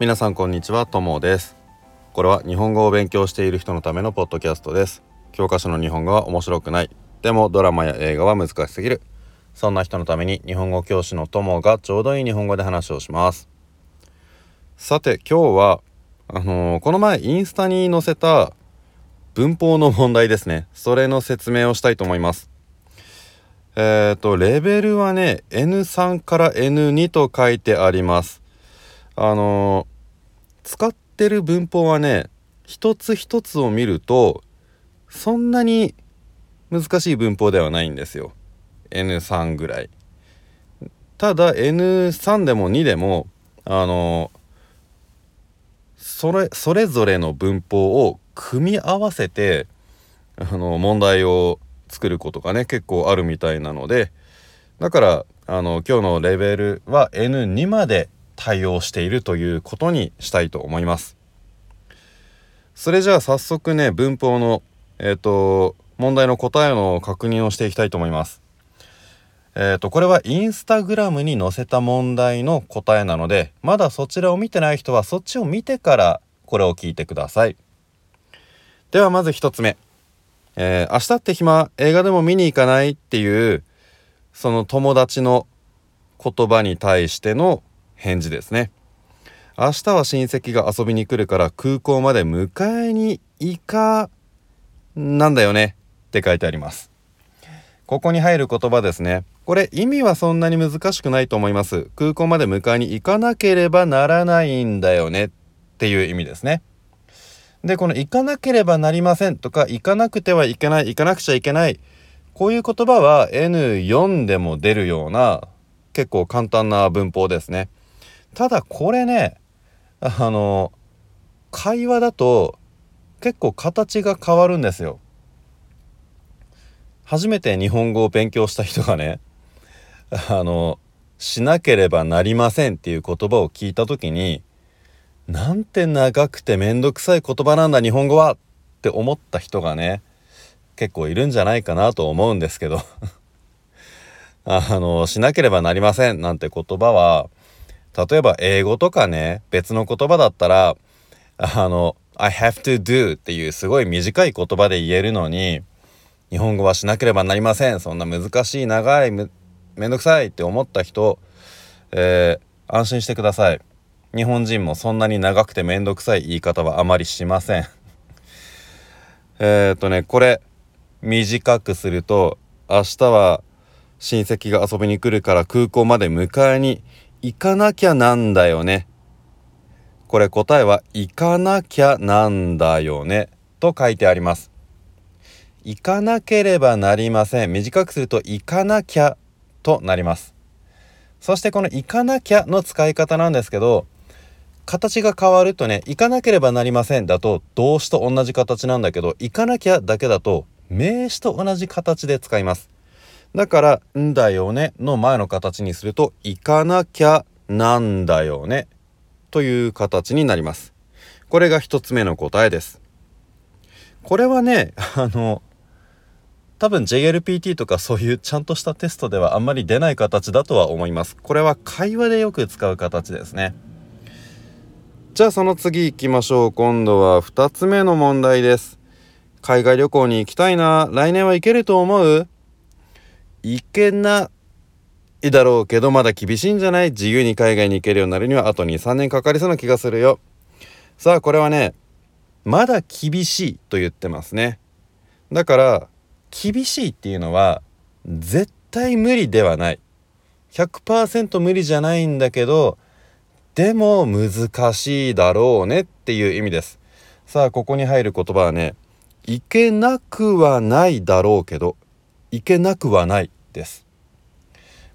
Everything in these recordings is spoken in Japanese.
皆さんこんにちはともです。これは日本語を勉強している人のためのポッドキャストです。教科書の日本語は面白くない。でもドラマや映画は難しすぎる。そんな人のために日本語教師のともがちょうどいい日本語で話をします。さて今日はあのー、この前インスタに載せた文法の問題ですね。それの説明をしたいと思います。えっ、ー、とレベルはね N3 から N2 と書いてあります。あのー、使ってる文法はね一つ一つを見るとそんなに難しい文法ではないんですよ。N3 ぐらい。ただ N3 でも2でもあのそれそれぞれの文法を組み合わせてあの問題を作ることがね結構あるみたいなのでだからあの今日のレベルは N2 まで対応しているということにしたいと思います。それじゃあ早速ね文法のえっ、ー、と問題の答えの確認をしていきたいと思います。えっ、ー、とこれはインスタグラムに載せた問題の答えなのでまだそちらを見てない人はそっちを見てからこれを聞いてください。ではまず1つ目。えー、明日って暇映画でも見に行かないっていうその友達の言葉に対しての返事ですね。明日は親戚が遊びに来るから空港まで迎えに行かなんだよねって書いてあります。ここに入る言葉ですね。これ意味はそんなに難しくないと思います。空港まで迎えに行かなければならないんだよねっていう意味ですね。でこの行かなければなりませんとか行かなくてはいけない行かなくちゃいけないこういう言葉は N4 でも出るような結構簡単な文法ですね。ただこれねあの会話だと結構形が変わるんですよ。初めて日本語を勉強した人がねあのしなければなりませんっていう言葉を聞いた時になんて長くてめんどくさい言葉なんだ日本語はって思った人がね結構いるんじゃないかなと思うんですけど。あのしなければなりませんなんて言葉は例えば英語とかね別の言葉だったらあの I have to do っていうすごい短い言葉で言えるのに日本語はしなければなりません。そんな難しい長いめんどくさいって思った人、えー、安心してください。日本人もそんなに長くてめんどくさい言い方はあまりしません。えっとねこれ短くすると明日は親戚が遊びに来るから空港まで迎えに行かなきゃなんだよね。これ答えは行かなきゃなんだよね。と書いてあります。行かなければなりません。短くすると行かなきゃとなります。そしてこの行かなきゃの使い方なんですけど形が変わるとね行かなければなりませんだと動詞と同じ形なんだけど行かなきゃだけだと名詞と同じ形で使います。だから「んだよね」の前の形にすると行かなきゃなんだよねという形になります。これが一つ目の答えです。これはねあの多分 JLPT とかそういうちゃんとしたテストではあんまり出ない形だとは思います。これは会話でよく使う形ですね。じゃあその次行きましょう。今度は2つ目の問題です。海外旅行に行きたいな。来年は行けると思う？行けないだろうけどまだ厳しいんじゃない？自由に海外に行けるようになるにはあと23年かかりそうな気がするよ。さあこれはねまだ厳しいと言ってますね。だから厳しいっていうのは絶対無理ではない。100%無理じゃないんだけどでも難しいだろうねっていう意味です。さあここに入る言葉はねいけなくはないだろうけどいけなくはないです。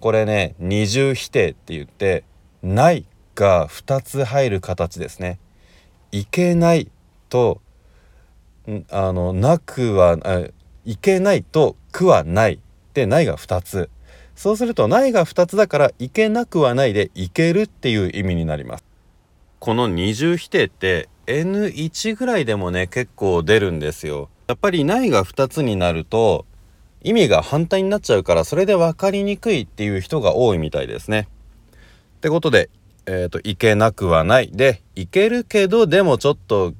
これね二重否定って言ってないが2つ入る形ですね。いけないとあのなくはいけないとくはない。でないが2つ。そうするとないが2つだからいけなくはないでいけるっていう意味になります。この二重否定って N1 ぐらいでもね結構出るんですよ。やっぱりないが2つになると意味が反対になっちゃうからそれで分かりにくいっていう人が多いみたいですねってことでえっ、と、いけなくはない。で、いけるけど、でもちょっと、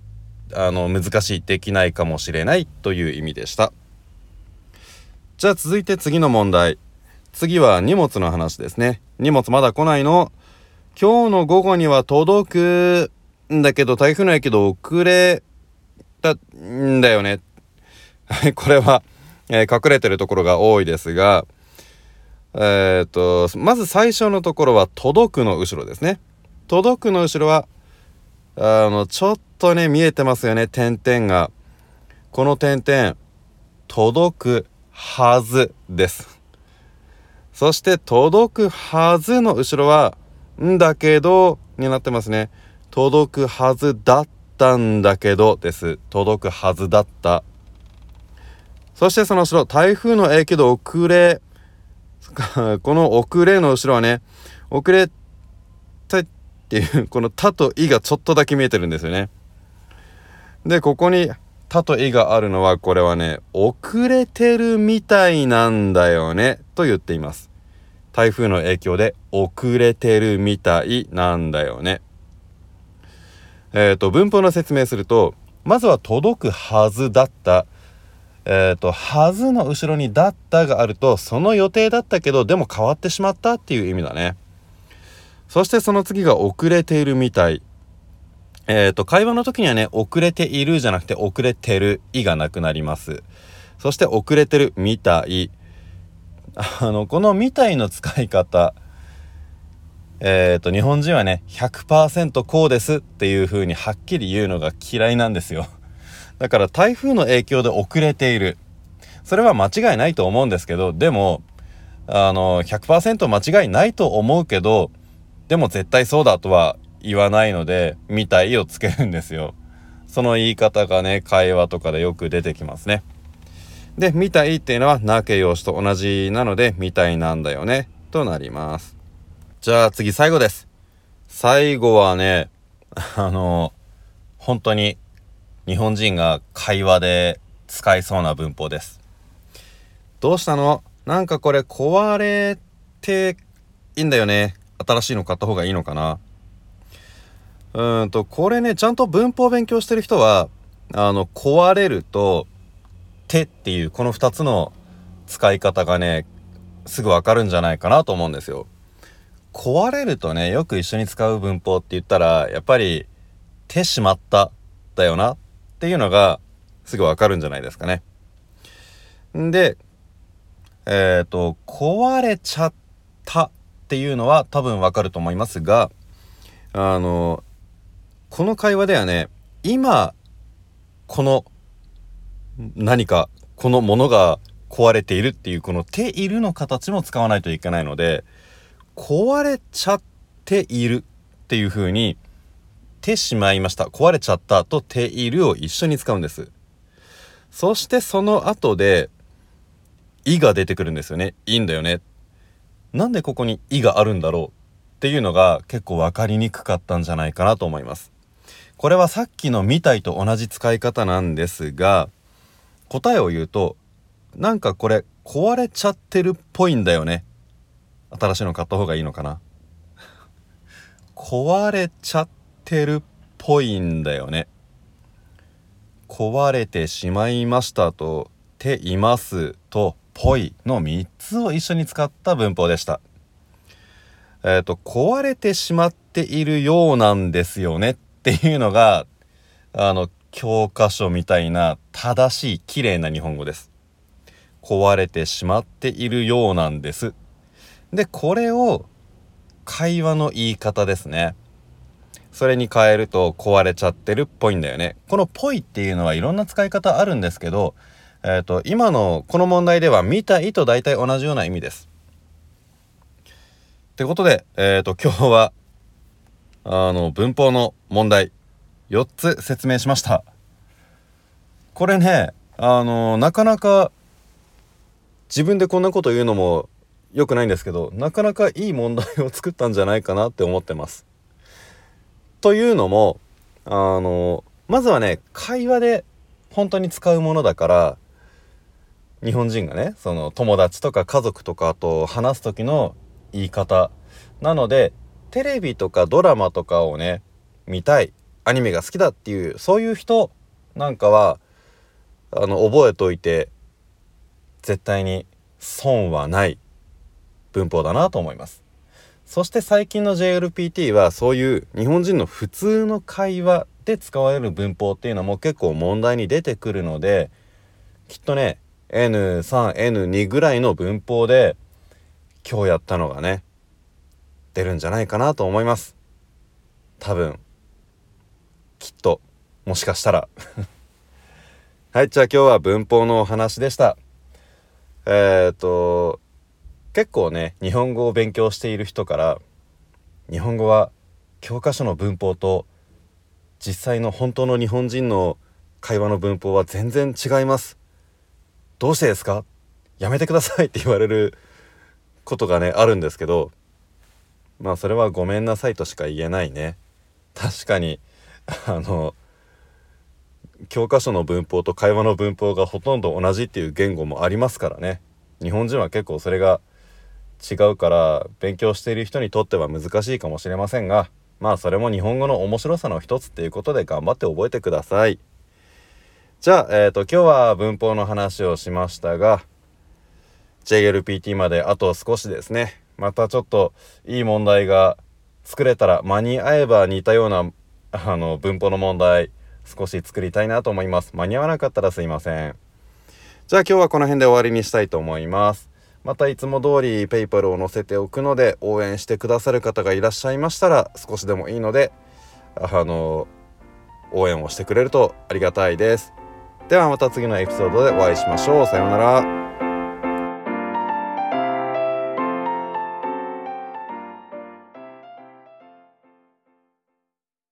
あの、難しい、できないかもしれないという意味でした。じゃあ続いて次の問題。次は荷物の話ですね。荷物まだ来ないの今日の午後には届くんだけど、台風の影響で遅れたんだよね。はい、これは、えー、隠れてるところが多いですが、えー、っと、まず最初のところは、届くの後ろですね。届くの後ろは、あの、ちょっとね、見えてますよね、点々が。この点々、届くはずです。そして、届くはずの後ろは、んだけど、になってますね。届くはずだったんだけどです。届くはずだった。そしてその後ろ、台風の影響で遅れ。この遅れの後ろはね、遅れたっていう、このたといがちょっとだけ見えてるんですよね。で、ここにたといがあるのは、これはね、遅れてるみたいなんだよね、と言っています。台風の影響で遅れてるみたいなんだよね。えっ、ー、と、文法の説明すると、まずは届くはずだった。えっ、ー、と、はずの後ろにだったがあると、その予定だったけど、でも変わってしまったっていう意味だね。そしてその次が遅れているみたい。えっ、ー、と、会話の時にはね、遅れているじゃなくて、遅れてる、いがなくなります。そして遅れてるみたい。あの、このみたいの使い方、えっ、ー、と、日本人はね、100%こうですっていう風にはっきり言うのが嫌いなんですよ。だから台風の影響で遅れている。それは間違いないと思うんですけど、でも、あの、100%間違いないと思うけど、でも絶対そうだとは言わないので、みたいをつけるんですよ。その言い方がね、会話とかでよく出てきますね。で、みたいっていうのはな形容詞と同じなので、みたいなんだよね、となります。じゃあ次最後です。最後はね、あの、本当に日本人が会話で使いそうな文法です。どうしたの？なんかこれ壊れていいんだよね。新しいの買った方がいいのかなうんと、これね、ちゃんと文法を勉強してる人は、あの、壊れると、手っていうこの2つの使い方がねすぐわかるんじゃないかなと思うんですよ。壊れるとねよく一緒に使う文法って言ったらやっぱり手しまっただよなっっていうのがすぐわかるんじゃないですかね。んでえっ、ー、と壊れちゃったっていうのは多分わかると思いますがあのこの会話ではね今この何かこのものが壊れているっていうこの「ている」の形も使わないといけないので壊れちゃっているっていう風に「てしまいました」壊れちゃったと「ている」を一緒に使うんです。そしてその後で「い」が出てくるんですよねいいんだよねなんでここに「い」があるんだろう？っていうのが結構分かりにくかったんじゃないかなと思います。これはさっきの「みたい」と同じ使い方なんですが答えを言うとなんかこれ壊れちゃってるっぽいんだよね。新しいの買った方がいいのかな壊れちゃってるっぽいんだよね壊れてしまいましたとていますとぽいの3つを一緒に使った文法でしたえっ、ー、と壊れてしまっているようなんですよねっていうのがあの教科書みたいな正しい綺麗な日本語です。壊れてしまっているようなんです。で、これを会話の言い方ですね。それに変えると壊れちゃってるっぽいんだよね。このぽいっていうのはいろんな使い方あるんですけど、えっ、ー、と、今のこの問題では見たいと大体同じような意味です。ってことで、えっ、ー、と、今日は、あの、文法の問題、4つ説明しましたこれねあのなかなか自分でこんなこと言うのも良くないんですけどなかなかいい問題を作ったんじゃないかなって思ってますというのもあのまずはね会話で本当に使うものだから日本人がねその友達とか家族とかと話す時の言い方なのでテレビとかドラマとかをね見たいアニメが好きだっていうそういう人なんかはあの覚えておいて絶対に損はない文法だなと思います。そして最近の JLPT はそういう日本人の普通の会話で使われる文法っていうのも結構問題に出てくるのできっとね N3N2 ぐらいの文法で今日やったのがね出るんじゃないかなと思います。多分。きっと。もしかしたら。はいじゃあ今日は文法のお話でした。えー、っと結構ね日本語を勉強している人から日本語は教科書の文法と実際の本当の日本人の会話の文法は全然違います。どうしてですか？やめてくださいって言われることがねあるんですけどまあそれはごめんなさいとしか言えないね。確かにあの教科書の文法と会話の文法がほとんど同じっていう言語もありますからね。日本人は結構それが違うから勉強している人にとっては難しいかもしれませんがまあそれも日本語の面白さの一つっていうことで頑張って覚えてください。じゃあ、えっ、ー、と今日は文法の話をしましたが JLPT まであと少しですね。またちょっといい問題が作れたら間に合えば似たようなあの文法の問題少し作りたいなと思います。間に合わなかったらすいません。じゃあ今日はこの辺で終わりにしたいと思います。またいつも通り PayPal を載せておくので応援してくださる方がいらっしゃいましたら少しでもいいのであの応援をしてくれるとありがたいです。ではまた次のエピソードでお会いしましょう。さようなら。